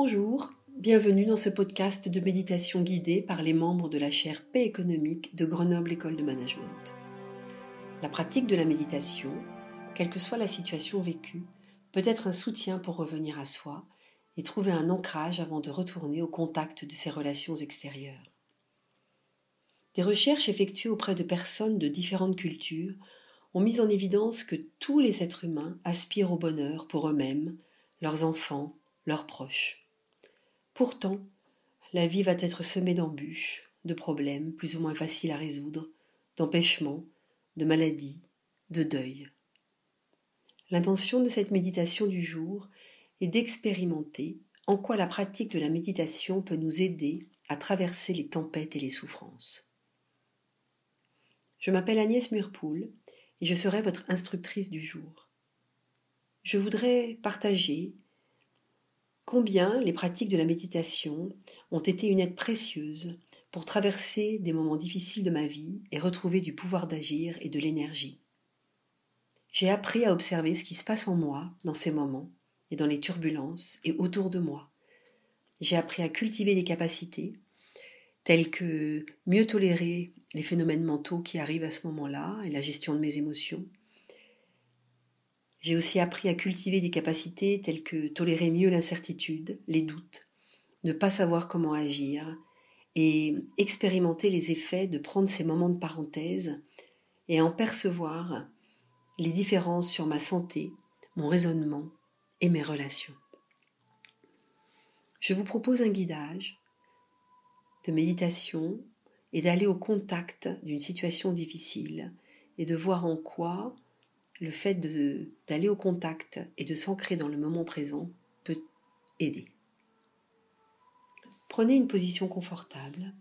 Bonjour, bienvenue dans ce podcast de méditation guidée par les membres de la chaire Paix économique de Grenoble École de Management. La pratique de la méditation, quelle que soit la situation vécue, peut être un soutien pour revenir à soi et trouver un ancrage avant de retourner au contact de ses relations extérieures. Des recherches effectuées auprès de personnes de différentes cultures ont mis en évidence que tous les êtres humains aspirent au bonheur pour eux-mêmes, leurs enfants, leurs proches. Pourtant, la vie va être semée d'embûches, de problèmes plus ou moins faciles à résoudre, d'empêchements, de maladies, de deuil. L'intention de cette méditation du jour est d'expérimenter en quoi la pratique de la méditation peut nous aider à traverser les tempêtes et les souffrances. Je m'appelle Agnès Murpoul et je serai votre instructrice du jour. Je voudrais partager combien les pratiques de la méditation ont été une aide précieuse pour traverser des moments difficiles de ma vie et retrouver du pouvoir d'agir et de l'énergie. J'ai appris à observer ce qui se passe en moi dans ces moments et dans les turbulences et autour de moi. J'ai appris à cultiver des capacités telles que mieux tolérer les phénomènes mentaux qui arrivent à ce moment-là et la gestion de mes émotions, j'ai aussi appris à cultiver des capacités telles que tolérer mieux l'incertitude, les doutes, ne pas savoir comment agir et expérimenter les effets de prendre ces moments de parenthèse et en percevoir les différences sur ma santé, mon raisonnement et mes relations. Je vous propose un guidage de méditation et d'aller au contact d'une situation difficile et de voir en quoi le fait d'aller au contact et de s'ancrer dans le moment présent peut aider. Prenez une position confortable,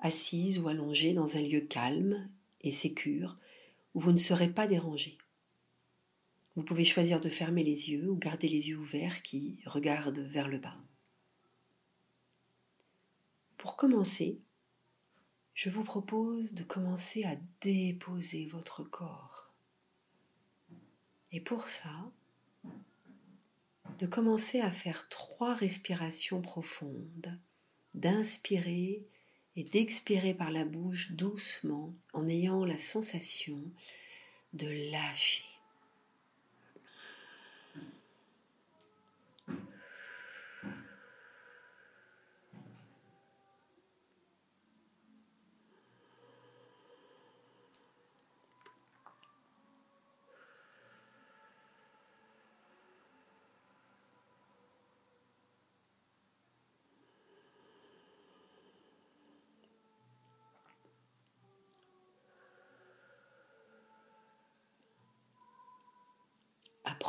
assise ou allongée dans un lieu calme et sécure où vous ne serez pas dérangé. Vous pouvez choisir de fermer les yeux ou garder les yeux ouverts qui regardent vers le bas. Pour commencer, je vous propose de commencer à déposer votre corps et pour ça, de commencer à faire trois respirations profondes, d'inspirer et d'expirer par la bouche doucement en ayant la sensation de lâcher.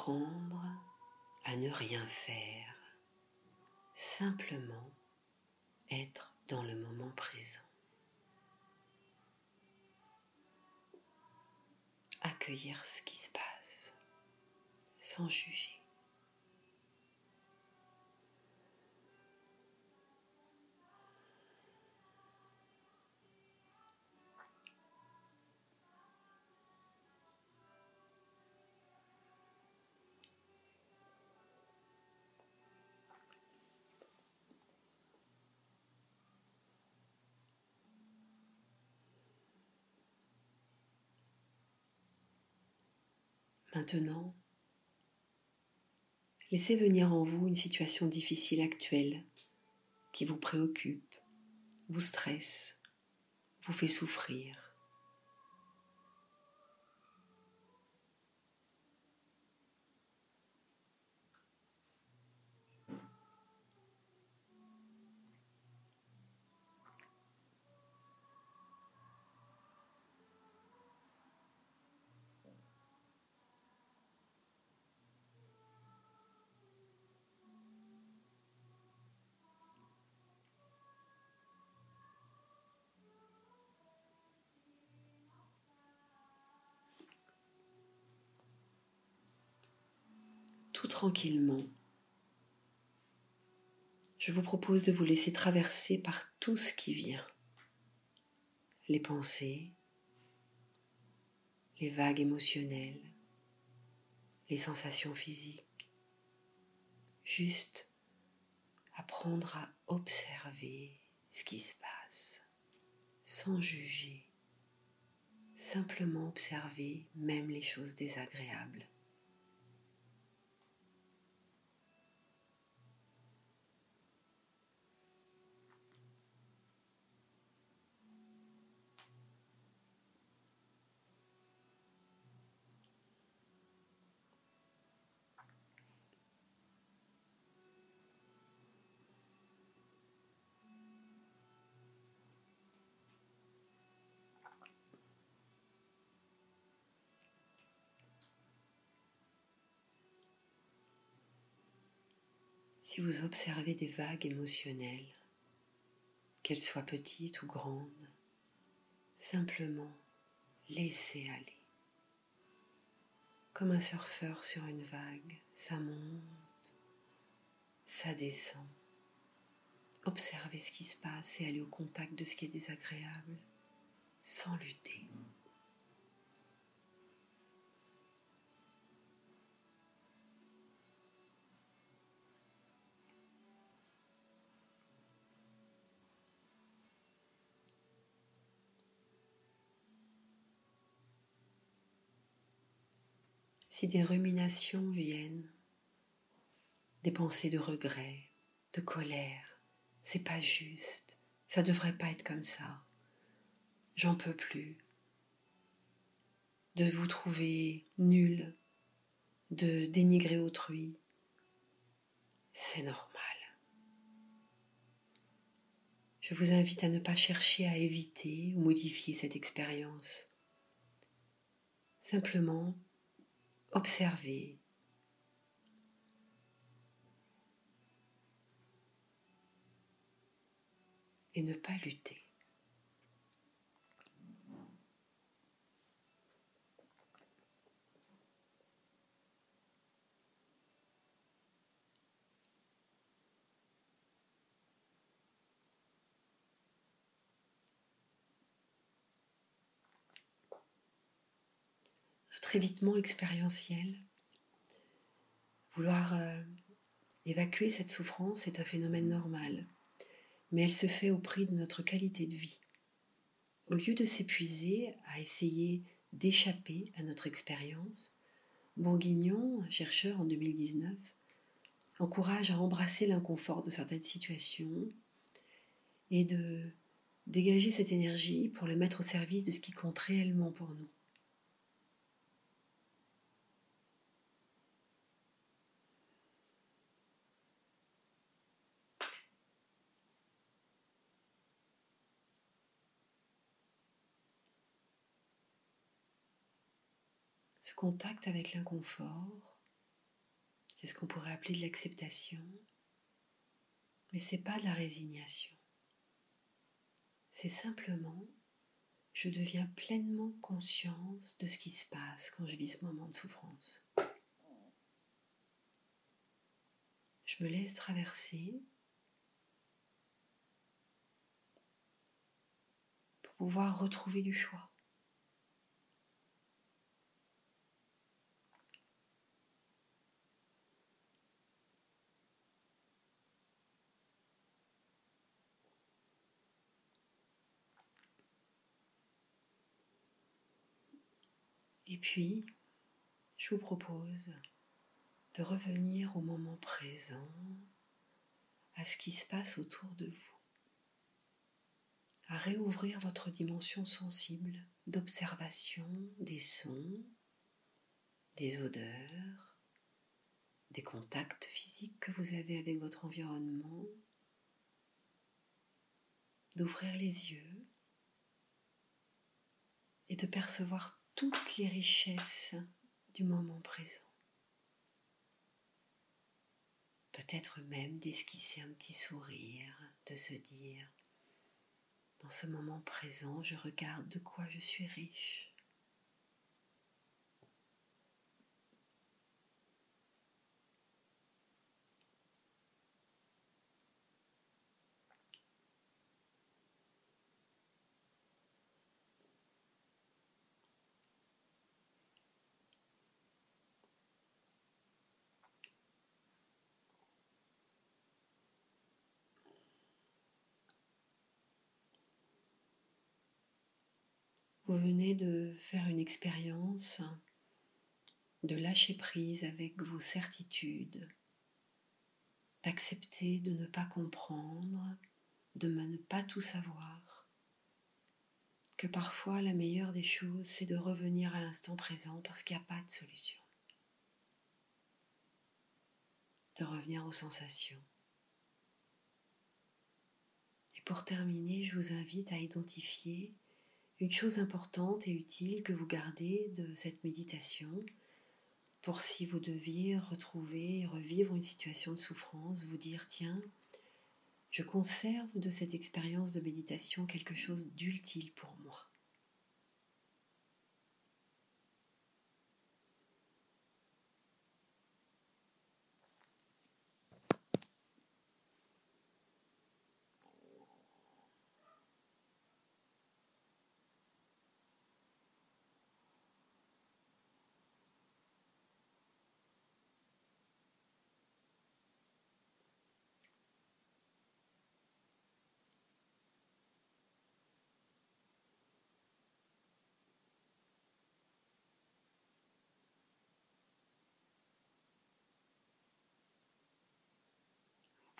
Apprendre à ne rien faire, simplement être dans le moment présent. Accueillir ce qui se passe sans juger. Maintenant, laissez venir en vous une situation difficile actuelle qui vous préoccupe, vous stresse, vous fait souffrir. Tranquillement, je vous propose de vous laisser traverser par tout ce qui vient. Les pensées, les vagues émotionnelles, les sensations physiques. Juste apprendre à observer ce qui se passe sans juger, simplement observer même les choses désagréables. Si vous observez des vagues émotionnelles, qu'elles soient petites ou grandes, simplement laissez aller. Comme un surfeur sur une vague, ça monte, ça descend. Observez ce qui se passe et allez au contact de ce qui est désagréable sans lutter. Si des ruminations viennent, des pensées de regret, de colère, c'est pas juste, ça devrait pas être comme ça, j'en peux plus, de vous trouver nul, de dénigrer autrui, c'est normal. Je vous invite à ne pas chercher à éviter ou modifier cette expérience. Simplement, observer. Et ne pas lutter. Notre évitement expérientiel. Vouloir euh, évacuer cette souffrance est un phénomène normal, mais elle se fait au prix de notre qualité de vie. Au lieu de s'épuiser à essayer d'échapper à notre expérience, Bourguignon, chercheur en 2019, encourage à embrasser l'inconfort de certaines situations et de dégager cette énergie pour le mettre au service de ce qui compte réellement pour nous. Ce contact avec l'inconfort, c'est ce qu'on pourrait appeler de l'acceptation, mais c'est pas de la résignation. C'est simplement je deviens pleinement conscience de ce qui se passe quand je vis ce moment de souffrance. Je me laisse traverser pour pouvoir retrouver du choix. Et puis, je vous propose de revenir au moment présent, à ce qui se passe autour de vous, à réouvrir votre dimension sensible d'observation des sons, des odeurs, des contacts physiques que vous avez avec votre environnement, d'ouvrir les yeux et de percevoir toutes les richesses du moment présent. Peut-être même d'esquisser un petit sourire, de se dire, dans ce moment présent, je regarde de quoi je suis riche. Vous venez de faire une expérience de lâcher prise avec vos certitudes, d'accepter de ne pas comprendre, de ne pas tout savoir, que parfois la meilleure des choses, c'est de revenir à l'instant présent parce qu'il n'y a pas de solution, de revenir aux sensations. Et pour terminer, je vous invite à identifier une chose importante et utile que vous gardez de cette méditation pour si vous deviez retrouver, revivre une situation de souffrance, vous dire tiens, je conserve de cette expérience de méditation quelque chose d'utile pour moi.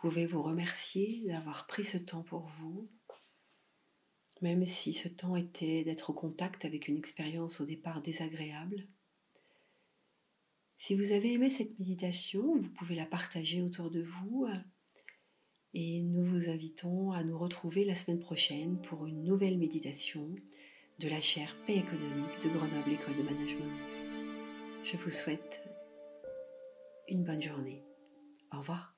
Pouvez vous remercier d'avoir pris ce temps pour vous, même si ce temps était d'être au contact avec une expérience au départ désagréable. Si vous avez aimé cette méditation, vous pouvez la partager autour de vous et nous vous invitons à nous retrouver la semaine prochaine pour une nouvelle méditation de la chaire Paix économique de Grenoble École de Management. Je vous souhaite une bonne journée. Au revoir.